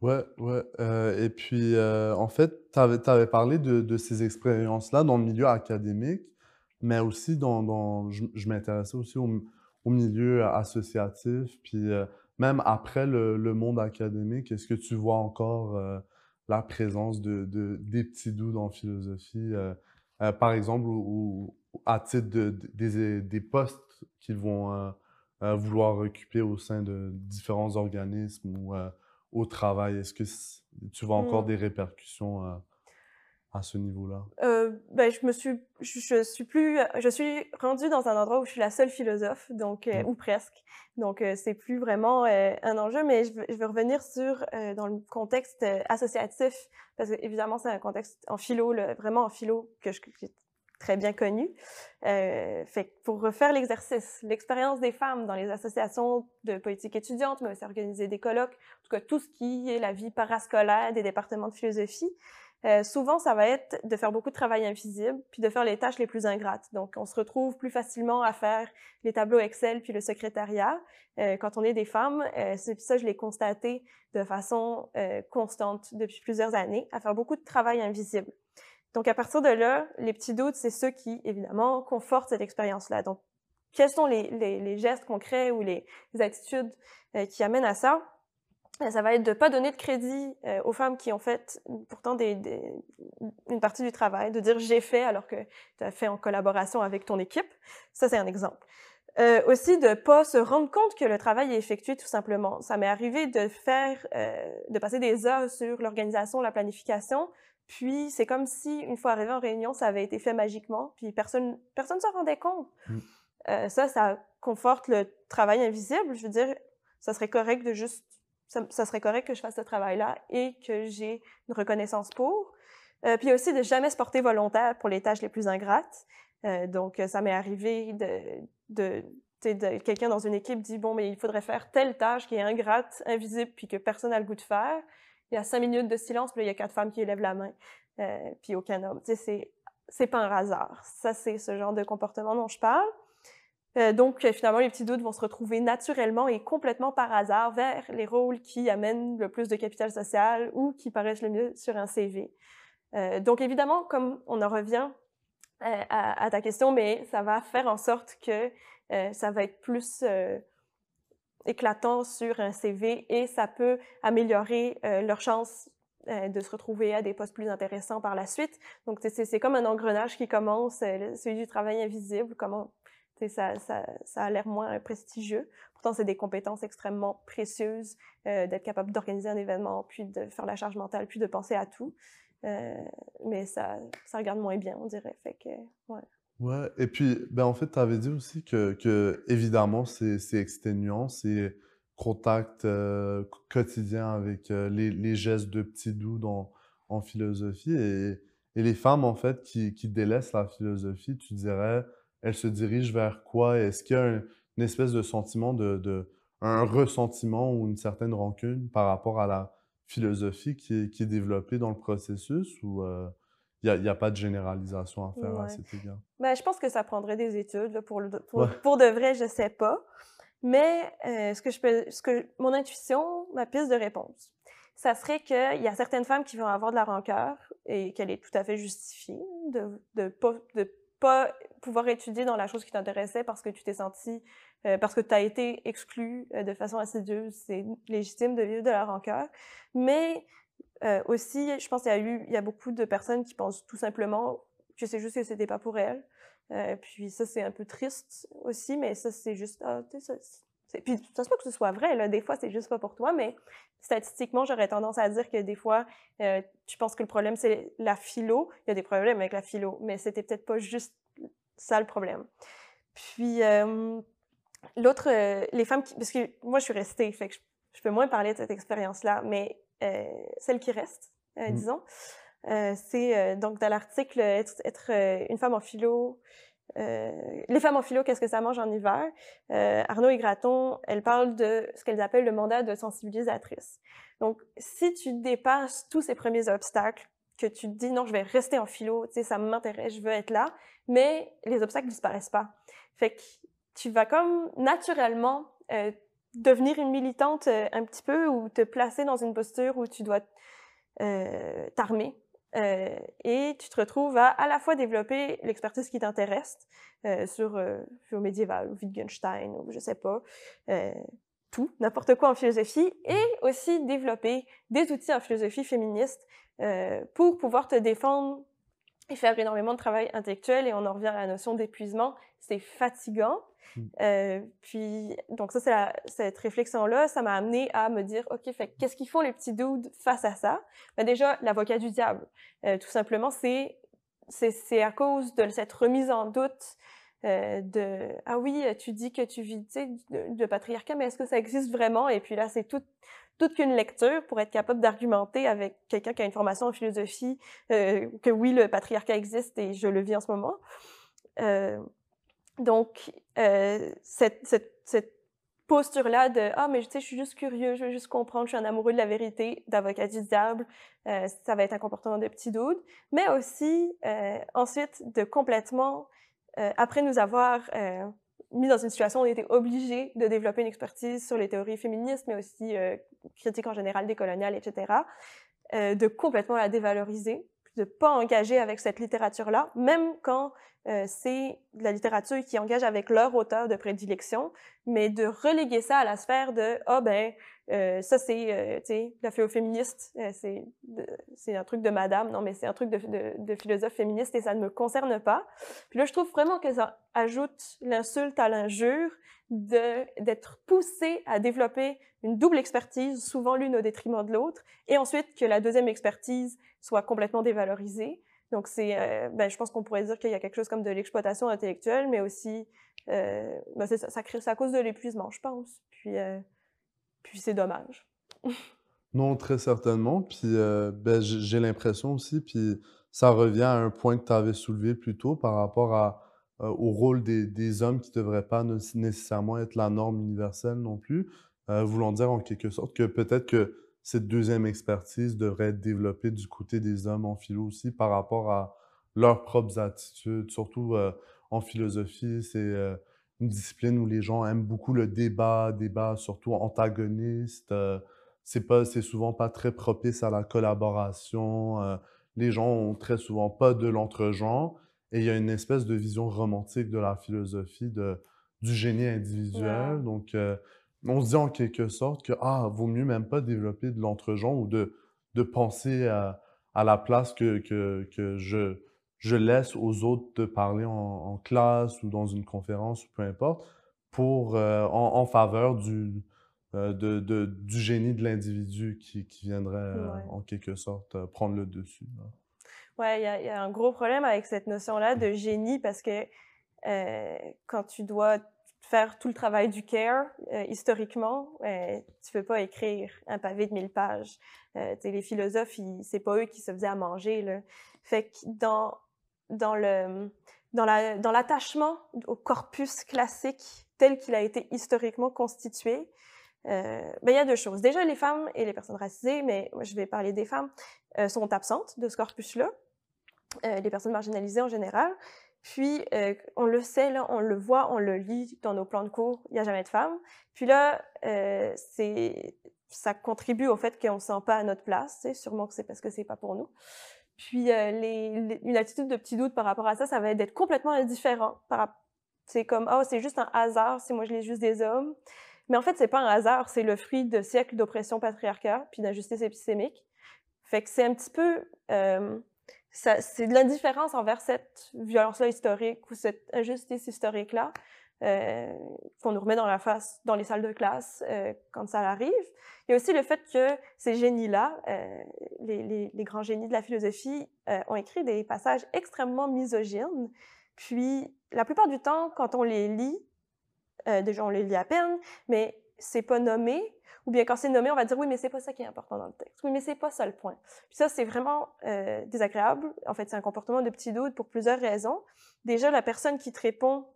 Ouais, ouais. Euh, et puis, en fait, tu avais, parlé de, ces expériences-là dans le milieu académique, mais aussi dans. je, m'intéressais aussi au, au, milieu associatif. Puis, même après le, le, monde académique, est-ce que tu vois encore la présence de, de, des petits doux dans la philosophie, par exemple, ou, à titre de, des, des postes qu'ils vont vouloir occuper au sein de différents organismes ou au travail? Est-ce que tu vois encore mmh. des répercussions à ce niveau-là? Euh, ben, je me suis, je, suis plus, je suis rendue dans un endroit où je suis la seule philosophe, donc euh, mmh. ou presque. Donc euh, c'est plus vraiment euh, un enjeu, mais je, je veux revenir sur dans le contexte associatif parce que évidemment c'est un contexte en philo, vraiment en philo que je, j'ai très bien connu. fait pour refaire l'exercice, l'expérience des femmes dans les associations de politique étudiante, mais aussi organiser des colloques, en tout cas tout ce qui est la vie parascolaire des départements de philosophie. Euh, souvent, ça va être de faire beaucoup de travail invisible, puis de faire les tâches les plus ingrates. Donc, on se retrouve plus facilement à faire les tableaux Excel puis le secrétariat euh, quand on est des femmes. Euh, ça, je l'ai constaté de façon euh, constante depuis plusieurs années, à faire beaucoup de travail invisible. Donc, à partir de là, les petits doutes, c'est ceux qui, évidemment, confortent cette expérience-là. Donc, quels sont les, gestes concrets ou les attitudes qui amènent à ça? Ben, ça va être de ne pas donner de crédit euh, aux femmes qui ont fait pourtant des, une partie du travail, de dire j'ai fait alors que tu as fait en collaboration avec ton équipe. Ça, c'est un exemple. Euh, aussi, de ne pas se rendre compte que le travail est effectué tout simplement. Ça m'est arrivé de faire, euh, de passer des heures sur l'organisation, la planification, puis c'est comme si, une fois arrivé en réunion, ça avait été fait magiquement, puis personne personne ne s'en rendait compte. Mmh. Euh, ça, ça conforte le travail invisible. Je veux dire, ça serait correct de juste ça, serait correct que je fasse ce travail-là et que j'ai une reconnaissance pour. Euh, puis aussi de jamais se porter volontaire pour les tâches les plus ingrates. Euh, donc, ça m'est arrivé de, de, de quelqu'un dans une équipe dit bon, mais il faudrait faire telle tâche qui est ingrate, invisible, puis que personne n'a le goût de faire. Il y a cinq minutes de silence, puis là, il y a quatre femmes qui élèvent la main, euh, puis aucun homme. Tu sais, c'est pas un hasard. Ça, c'est ce genre de comportement dont je parle. Euh, donc, euh, finalement, les petits doutes vont se retrouver naturellement et complètement par hasard vers les rôles qui amènent le plus de capital social ou qui paraissent le mieux sur un CV. Euh, donc, évidemment, comme on en revient à, ta question, mais ça va faire en sorte que ça va être plus éclatant sur un CV et ça peut améliorer leur chance de se retrouver à des postes plus intéressants par la suite. Donc, c'est comme un engrenage qui commence, celui du travail invisible, comment ça, a l'air moins prestigieux. Pourtant, c'est des compétences extrêmement précieuses euh, d'être capable d'organiser un événement, puis de faire la charge mentale, puis de penser à tout. Euh, mais ça, ça regarde moins bien, on dirait. Fait que, ouais. Ouais, et puis, ben, en fait, tu avais dit aussi que, que évidemment, c'est exténuant, c'est contact euh, quotidien avec les, les, gestes de petits doux dans, en philosophie. Et, et les femmes, en fait, qui, qui délaissent la philosophie, tu dirais, elle se dirige vers quoi? Est-ce qu'il y a une espèce de sentiment de, un ressentiment ou une certaine rancune par rapport à la philosophie qui est, qui est développée dans le processus ou euh, il n'y a, a, pas de généralisation à faire à cet égard? Ben, je pense que ça prendrait des études. pour, pour, pour, de vrai, je ne sais pas. Mais euh, ce que je peux, ce que, mon intuition, ma piste de réponse, ça serait qu'il y a certaines femmes qui vont avoir de la rancœur et qu'elle est tout à fait justifiée de ne de pas, de pas pouvoir étudier dans la chose qui t'intéressait parce que tu t'es senti, euh, parce que tu as été exclu euh, de façon insidieuse. C'est légitime de vivre de la rancœur. Mais euh, aussi, je pense qu'il y a eu, il y a beaucoup de personnes qui pensent tout simplement que c'est juste que c'était pas pour elles. puis ça, c'est un peu triste aussi, mais ça, c'est juste, ah, puis ça se peut que ce soit vrai, là. Des fois, c'est juste pas pour toi, mais statistiquement, j'aurais tendance à dire que des fois, euh, tu penses que le problème, c'est la philo. Il y a des problèmes avec la philo, mais c'était peut-être pas juste ça le problème. Puis, euh, l'autre, euh, les femmes qui. Parce que moi, je suis restée, fait que je, peux moins parler de cette expérience-là, mais euh, celle qui reste, mmh. disons, c'est donc dans l'article être, être une femme en philo euh, les femmes en philo, qu'est-ce que ça mange en hiver? Euh, Arnaud et Graton, elles parlent de ce qu'elles appellent le mandat de sensibilisatrice. Donc, si tu dépasses tous ces premiers obstacles, que tu te dis non, je vais rester en philo, tu sais, ça m'intéresse, je veux être là, mais les obstacles disparaissent pas. Fait que tu vas comme naturellement euh, devenir une militante euh, un petit peu ou te placer dans une posture où tu dois t'armer euh, et tu te retrouves à à la fois développer l'expertise qui t'intéresse euh, sur euh, médiéval ou Wittgenstein ou je sais pas, euh, tout, n'importe quoi en philosophie, et aussi développer des outils en philosophie féministe pour pouvoir te défendre et faire énormément de travail intellectuel. Et on en revient à la notion d'épuisement. C'est fatigant. Mm. Euh, puis, donc ça, c'est cette réflexion-là, ça m'a amené à me dire, OK, fait qu'est-ce qu'ils font les petits dudes face à ça? Ben déjà, l'avocat du diable. Euh, tout simplement, c'est, à cause de cette remise en doute euh, de ah oui tu dis que tu vis de, de patriarcat mais est-ce que ça existe vraiment et puis là c'est tout toute qu'une lecture pour être capable d'argumenter avec quelqu'un qui a une formation en philosophie que oui le patriarcat existe et je le vis en ce moment donc euh, cette, cette, cette posture là de ah mais tu sais je suis juste curieux je veux juste comprendre je suis un amoureux de la vérité d'avocat du diable ça va être un comportement de petit doute mais aussi ensuite de complètement euh, après nous avoir euh, mis dans une situation où on était obligé de développer une expertise sur les théories féministes, mais aussi euh, critique en général des coloniales, etc., de complètement la dévaloriser, de pas engager avec cette littérature-là, même quand c'est de la littérature qui engage avec leur auteur de prédilection, mais de reléguer ça à la sphère de « Ah ben, euh, ça, c'est, euh, tu sais, la féministe, euh, c'est, c'est un truc de madame, non, mais c'est un truc de, philosophe féministe et ça ne me concerne pas. Puis là, je trouve vraiment que ça ajoute l'insulte à l'injure d'être poussé à développer une double expertise, souvent l'une au détriment de l'autre, et ensuite que la deuxième expertise soit complètement dévalorisée. Donc, c'est, euh, ben, je pense qu'on pourrait dire qu'il y a quelque chose comme de l'exploitation intellectuelle, mais aussi, ben, c'est ça, crée, à cause de l'épuisement, je pense. Puis, puis c'est dommage. non, très certainement. Puis euh, ben, j'ai l'impression aussi, puis ça revient à un point que tu avais soulevé plus tôt par rapport à, euh, au rôle des, des hommes qui ne devraient pas nécessairement être la norme universelle non plus. Euh, voulant dire en quelque sorte que peut-être que cette deuxième expertise devrait être développée du côté des hommes en philo aussi par rapport à leurs propres attitudes, surtout en philosophie. C'est une discipline où les gens aiment beaucoup le débat, débat surtout antagoniste. Euh, c'est pas, c'est souvent pas très propice à la collaboration. Euh, les gens ont très souvent pas de l'entre-genre. Et il y a une espèce de vision romantique de la philosophie de, du génie individuel. Donc, euh, on se dit en quelque sorte que, ah, vaut mieux même pas développer de l'entre-genre ou de, de penser à, à la place que, que, que je, je laisse aux autres de parler en, classe ou dans une conférence ou peu importe, pour, euh, en, faveur du, euh, de, de, du génie de l'individu qui, qui, viendrait euh, en quelque sorte prendre le dessus. Oui, il y, y, a un gros problème avec cette notion-là de génie parce que quand tu dois faire tout le travail du care, historiquement, tu peux pas écrire un pavé de 1000 pages. les philosophes, c'est pas eux qui se faisaient à manger. Là. Fait que dans, dans le dans la dans l'attachement au corpus classique tel qu'il a été historiquement constitué, euh, ben, il y a deux choses. Déjà, les femmes et les personnes racisées, mais moi, je vais parler des femmes, euh, sont absentes de ce corpus-là. Euh, les personnes marginalisées en général. Puis, euh, on le sait, là, on le voit, on le lit dans nos plans de cours, il n'y a jamais de femmes. Puis là, euh, c'est, ça contribue au fait qu'on ne se sent pas à notre place. Sûrement que c'est parce que c'est pas pour nous. Puis euh, les, une attitude de petit doute par rapport à ça, ça va être d'être complètement indifférent. C'est comme, oh, c'est juste un hasard si moi je lis juste des hommes. Mais en fait, c'est pas un hasard, c'est le fruit de siècles d'oppression patriarcale puis d'injustice épistémique. Fait que c'est un petit peu, euh, c'est de l'indifférence envers cette violence-là historique ou cette injustice historique-là euh, qu'on nous remet dans la face dans les salles de classe euh, quand ça arrive. Il y a aussi le fait que ces génies-là, euh, les, les, grands génies de la philosophie, ont écrit des passages extrêmement misogynes. Puis, la plupart du temps, quand on les lit, déjà on les lit à peine, mais c'est pas nommé, ou bien quand c'est nommé, on va dire oui, mais c'est pas ça qui est important dans le texte. Oui, mais c'est pas ça le point. Ça, c'est vraiment euh, désagréable. En fait, c'est un comportement de petit doute pour plusieurs raisons. Déjà, la personne qui te répond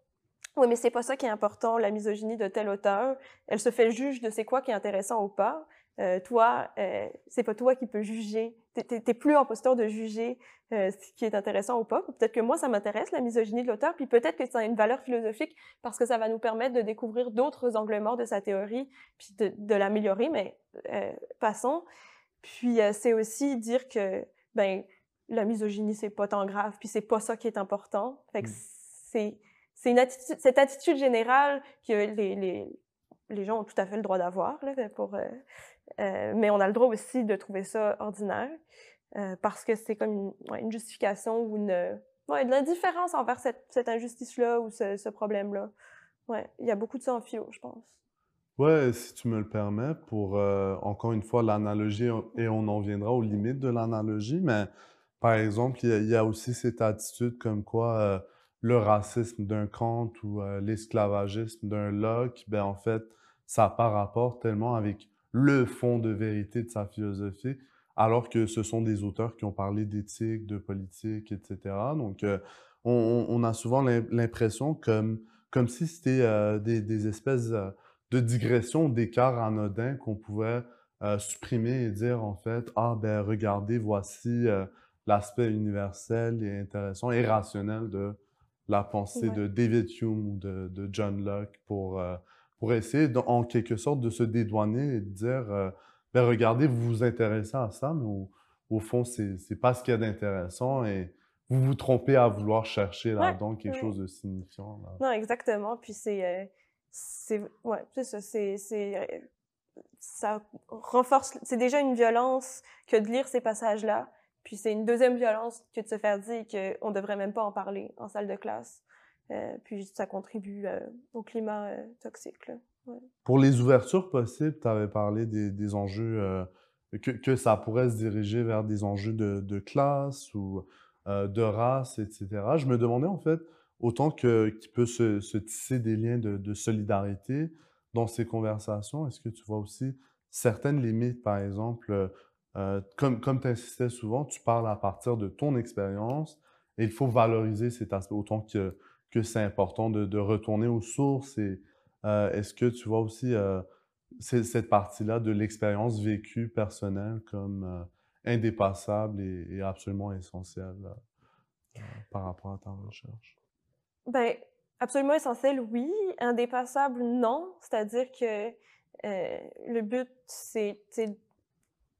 oui, mais c'est pas ça qui est important, la misogynie de tel auteur. Elle se fait juge de c'est quoi qui est intéressant ou pas. Euh, toi, euh, c'est pas toi qui peux juger. T'es plus en posture de juger euh, ce qui est intéressant ou pas. Peut-être que moi, ça m'intéresse, la misogynie de l'auteur, puis peut-être que ça a une valeur philosophique parce que ça va nous permettre de découvrir d'autres angles morts de sa théorie, puis de, de l'améliorer, mais euh, passons. Puis euh, c'est aussi dire que, ben, la misogynie, c'est pas tant grave, puis c'est pas ça qui est important. Fait que mmh. c'est attitude, cette attitude générale que les, les, les gens ont tout à fait le droit d'avoir, pour, mais on a le droit aussi de trouver ça ordinaire, parce que c'est comme une, justification ou une, de l'indifférence envers cette, cette injustice-là ou ce, problème-là. Ouais, il y a beaucoup de ça en philo, je pense. Ouais, si tu me le permets, pour encore une fois l'analogie, et on en viendra aux limites de l'analogie, mais par exemple, il y, a, aussi cette attitude comme quoi le racisme d'un Kant ou l'esclavagisme d'un Locke, ben en fait, ça pas rapport tellement avec le fond de vérité de sa philosophie, alors que ce sont des auteurs qui ont parlé d'éthique, de politique, etc. Donc, on, a souvent l'impression comme, comme si c'était des, espèces de digressions, d'écarts anodins qu'on pouvait supprimer et dire en fait, ah ben regardez, voici l'aspect universel et intéressant et rationnel de la pensée de David Hume ou de, John Locke pour, euh, pour essayer, en quelque sorte, de se dédouaner et de dire euh, ben regardez, vous vous intéressez à ça, mais au, au fond, c'est pas ce qu'il y a d'intéressant et vous vous trompez à vouloir chercher là-dedans quelque chose de signifiant. Non, exactement. Puis c'est. Euh, c'est ouais, ça. C'est ça renforce. C'est déjà une violence que de lire ces passages-là. Puis c'est une deuxième violence que de se faire dire qu'on ne devrait même pas en parler en salle de classe. Euh, puis ça contribue euh, au climat euh, toxique. Pour les ouvertures possibles, tu avais parlé des, enjeux, que, ça pourrait se diriger vers des enjeux de, classe ou de race, etc. Je me demandais en fait, autant qu'il peut se, se, tisser des liens de, de solidarité dans ces conversations, est-ce que tu vois aussi certaines limites, par exemple, comme comme tu insistais souvent, tu parles à partir de ton expérience et il faut valoriser cet aspect autant que, que c'est important de, retourner aux sources. Et euh, est-ce que tu vois aussi euh, cette partie-là de l'expérience vécue personnelle comme indépassable et, absolument essentielle par rapport à ta recherche? Ben, absolument essentiel, oui. Indépassable, non. C'est-à-dire que le but, c'est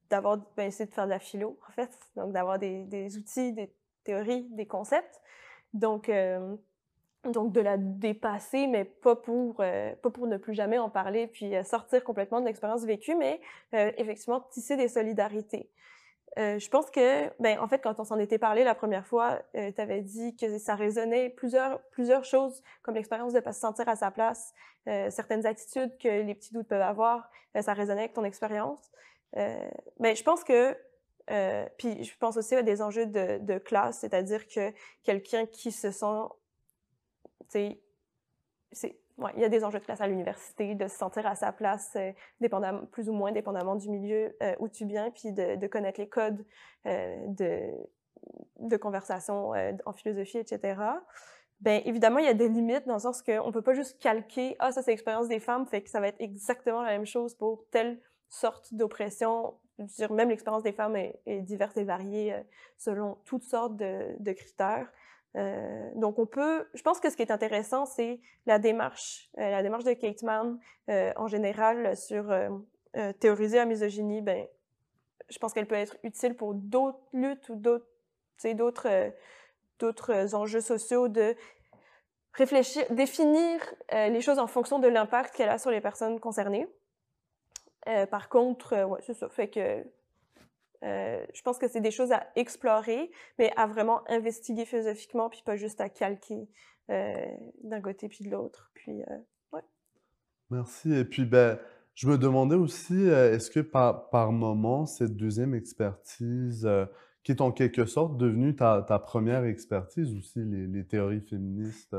d'avoir, ben, essayer de faire de la philo, en fait. Donc, d'avoir des, des, outils, des théories, des concepts. Donc, euh, donc de la dépasser, mais pas pour, euh, pas pour ne plus jamais en parler, puis euh, sortir complètement de l'expérience vécue, mais effectivement tisser des solidarités. je pense que, ben, en fait, quand on s'en était parlé la première fois, tu avais dit que ça résonnait plusieurs, plusieurs choses, comme l'expérience de ne pas se sentir à sa place, certaines attitudes que les petits doutes peuvent avoir, ça résonnait avec ton expérience. Euh, mais je pense que euh, puis je pense aussi à des enjeux de classe, c'est-à-dire que quelqu'un qui se sent, tu sais, il y a des enjeux de classe à l'université, de se sentir à sa place, euh, plus ou moins dépendamment du milieu euh, où tu viens, puis de, connaître les codes euh, de, conversation en philosophie, etc. Ben évidemment, il y a des limites dans le sens qu'on peut pas juste calquer, ah ça c'est l'expérience des femmes, fait que ça va être exactement la même chose pour telle sortes d'oppression. Même l'expérience des femmes est, diverse et variée selon toutes sortes de, critères. Euh, donc, on peut. Je pense que ce qui est intéressant, c'est la démarche, euh, la démarche de Kate Mann en général sur théoriser la misogynie. Ben, je pense qu'elle peut être utile pour d'autres luttes ou d'autres, d'autres, d'autres enjeux sociaux de réfléchir, définir les choses en fonction de l'impact qu'elle a sur les personnes concernées. Euh, par contre, euh, ouais, c'est ça. Fait que euh, je pense que c'est des choses à explorer, mais à vraiment investiguer philosophiquement, puis pas juste à calquer d'un côté puis de l'autre. Puis, ouais. Merci. Et puis, ben, je me demandais aussi, est-ce que par, par moment, cette deuxième expertise, qui est en quelque sorte devenue ta, ta première expertise aussi, les, les théories féministes,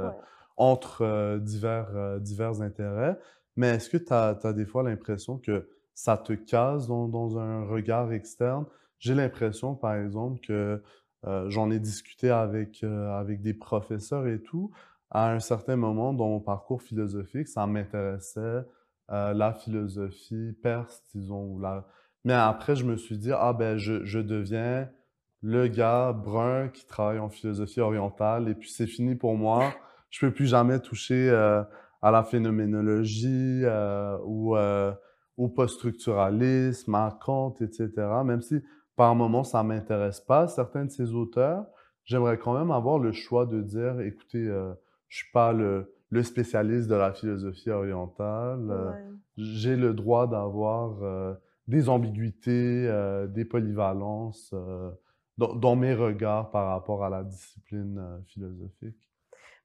entre divers, divers intérêts, mais est-ce que tu as, as, des fois l'impression que ça te case dans, un regard externe. J'ai l'impression, par exemple, que euh, j'en ai discuté avec, euh, avec des professeurs et tout. À un certain moment dans mon parcours philosophique, ça m'intéressait euh, la philosophie perse, disons. Mais après, je me suis dit, ah ben, je, je deviens le gars brun qui travaille en philosophie orientale et puis c'est fini pour moi. Je peux plus jamais toucher à la phénoménologie ou au post-structuralisme, etc. Même si par moment ça ne m'intéresse pas, certains de ces auteurs, j'aimerais quand même avoir le choix de dire, écoutez, euh, je ne suis pas le, le spécialiste de la philosophie orientale. J'ai le droit d'avoir des ambiguïtés, des polyvalences dans, mes regards par rapport à la discipline philosophique.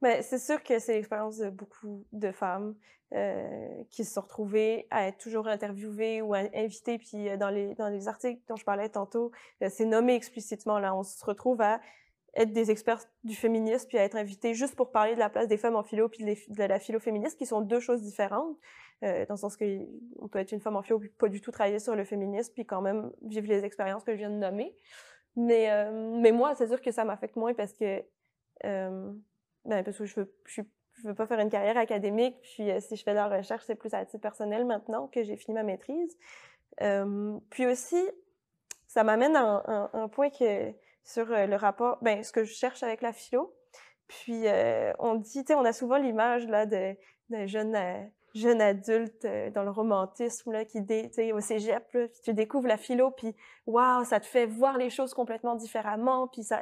Mais c'est sûr que c'est l'expérience de beaucoup de femmes euh, qui se sont retrouvées à être toujours interviewées ou invitées. Puis euh, dans les, dans les articles dont je parlais tantôt, euh, c'est nommé explicitement. Là, on se retrouve à être des experts du féminisme puis à être invités juste pour parler de la place des femmes en philo puis de la philo féministe, qui sont deux choses différentes. dans le sens que on peut être une femme en philo puis pas du tout travailler sur le féminisme puis quand même vivre les expériences que je viens de nommer. Mais, mais moi, c'est sûr que ça m'affecte moins parce que ben, parce que je veux, je, veux pas faire une carrière académique, puis euh, si je fais de la recherche, c'est plus à titre personnel maintenant que j'ai fini ma maîtrise. Euh, puis aussi, ça m'amène à un, point que sur euh, le rapport, ben, ce que je cherche avec la philo. Puis on dit, tu on a souvent l'image là de, de jeune adulte dans le romantisme là, qui dé, au cégep, là, puis tu découvres la philo, puis waouh, ça te fait voir les choses complètement différemment, puis ça,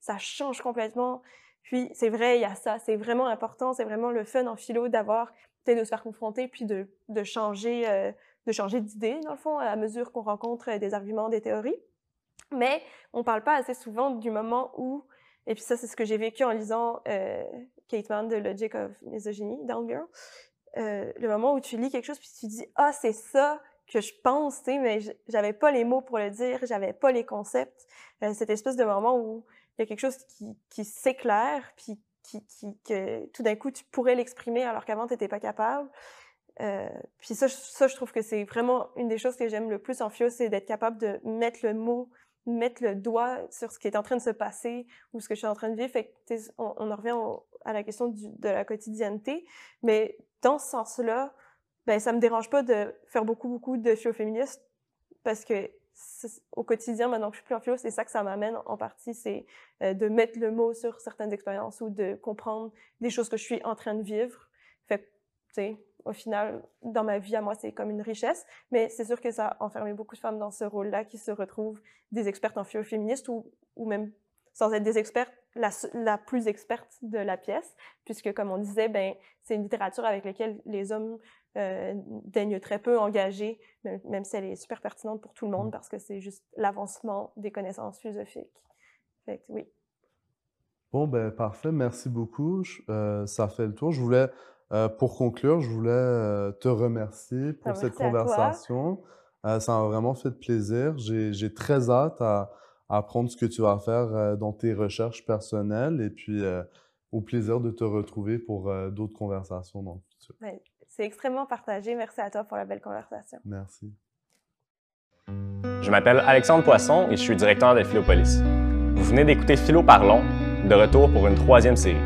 ça change complètement puis c'est vrai, il y a ça, c'est vraiment important, c'est vraiment le fun en philo d'avoir, peut-être de se faire confronter, puis de, changer, euh, de changer d'idée, dans le fond, à mesure qu'on rencontre des arguments, des théories. Mais on parle pas assez souvent du moment où, et puis ça, c'est ce que j'ai vécu en lisant euh, Kate Mann de Logic of Misogyny, Down Girl, euh, le moment où tu lis quelque chose, puis tu dis, ah, c'est ça que je pense, mais j'avais pas les mots pour le dire, j'avais pas les concepts. cette espèce de moment où il y a quelque chose qui, s'éclaire, puis qui, que tout d'un coup, tu pourrais l'exprimer alors qu'avant, tu n'étais pas capable. Euh, puis ça, ça, je trouve que c'est vraiment une des choses que j'aime le plus en philo, c'est d'être capable de mettre le mot, mettre le doigt sur ce qui est en train de se passer ou ce que je suis en train de vivre. Fait que, on, on, en revient à la question de la quotidienneté. Mais dans ce sens-là, ben, ça me dérange pas de faire beaucoup, beaucoup de philo féministe parce que au quotidien, maintenant que je suis plus en philo, c'est ça que ça m'amène en partie, c'est euh, de mettre le mot sur certaines expériences ou de comprendre des choses que je suis en train de vivre. Fait tu sais, au final, dans ma vie à moi, c'est comme une richesse, mais c'est sûr que ça a enfermé beaucoup de femmes dans ce rôle-là qui se retrouvent des expertes en philo féministe ou, ou même sans être des expertes, la, la, plus experte de la pièce, puisque comme on disait, ben c'est une littérature avec laquelle les hommes euh, daignent très peu engager, même, si elle est super pertinente pour tout le monde, mmh. parce que c'est juste l'avancement des connaissances philosophiques. Fait oui. Bon, ben parfait, merci beaucoup. Euh, ça fait le tour. Je voulais, euh, pour conclure, je voulais te remercier pour cette conversation. ça m'a vraiment fait plaisir. J'ai très hâte à, apprendre ce que tu vas faire dans tes recherches personnelles et puis au plaisir de te retrouver pour d'autres conversations dans le futur. C'est extrêmement partagé. Merci à toi pour la belle conversation. Merci. Je m'appelle Alexandre Poisson et je suis directeur de Philopolis. Vous venez d'écouter Philo Parlons, de retour pour une troisième série.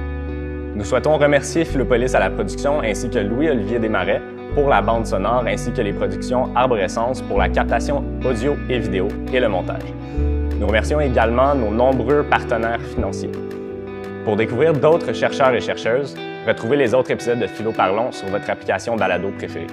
Nous souhaitons remercier Philopolis à la production ainsi que Louis-Olivier Desmarais pour la bande sonore ainsi que les productions Arborescence pour la captation audio et vidéo et le montage. Nous remercions également nos nombreux partenaires financiers. Pour découvrir d'autres chercheurs et chercheuses, Retrouvez les autres épisodes de Philo Parlons sur votre application balado préférée.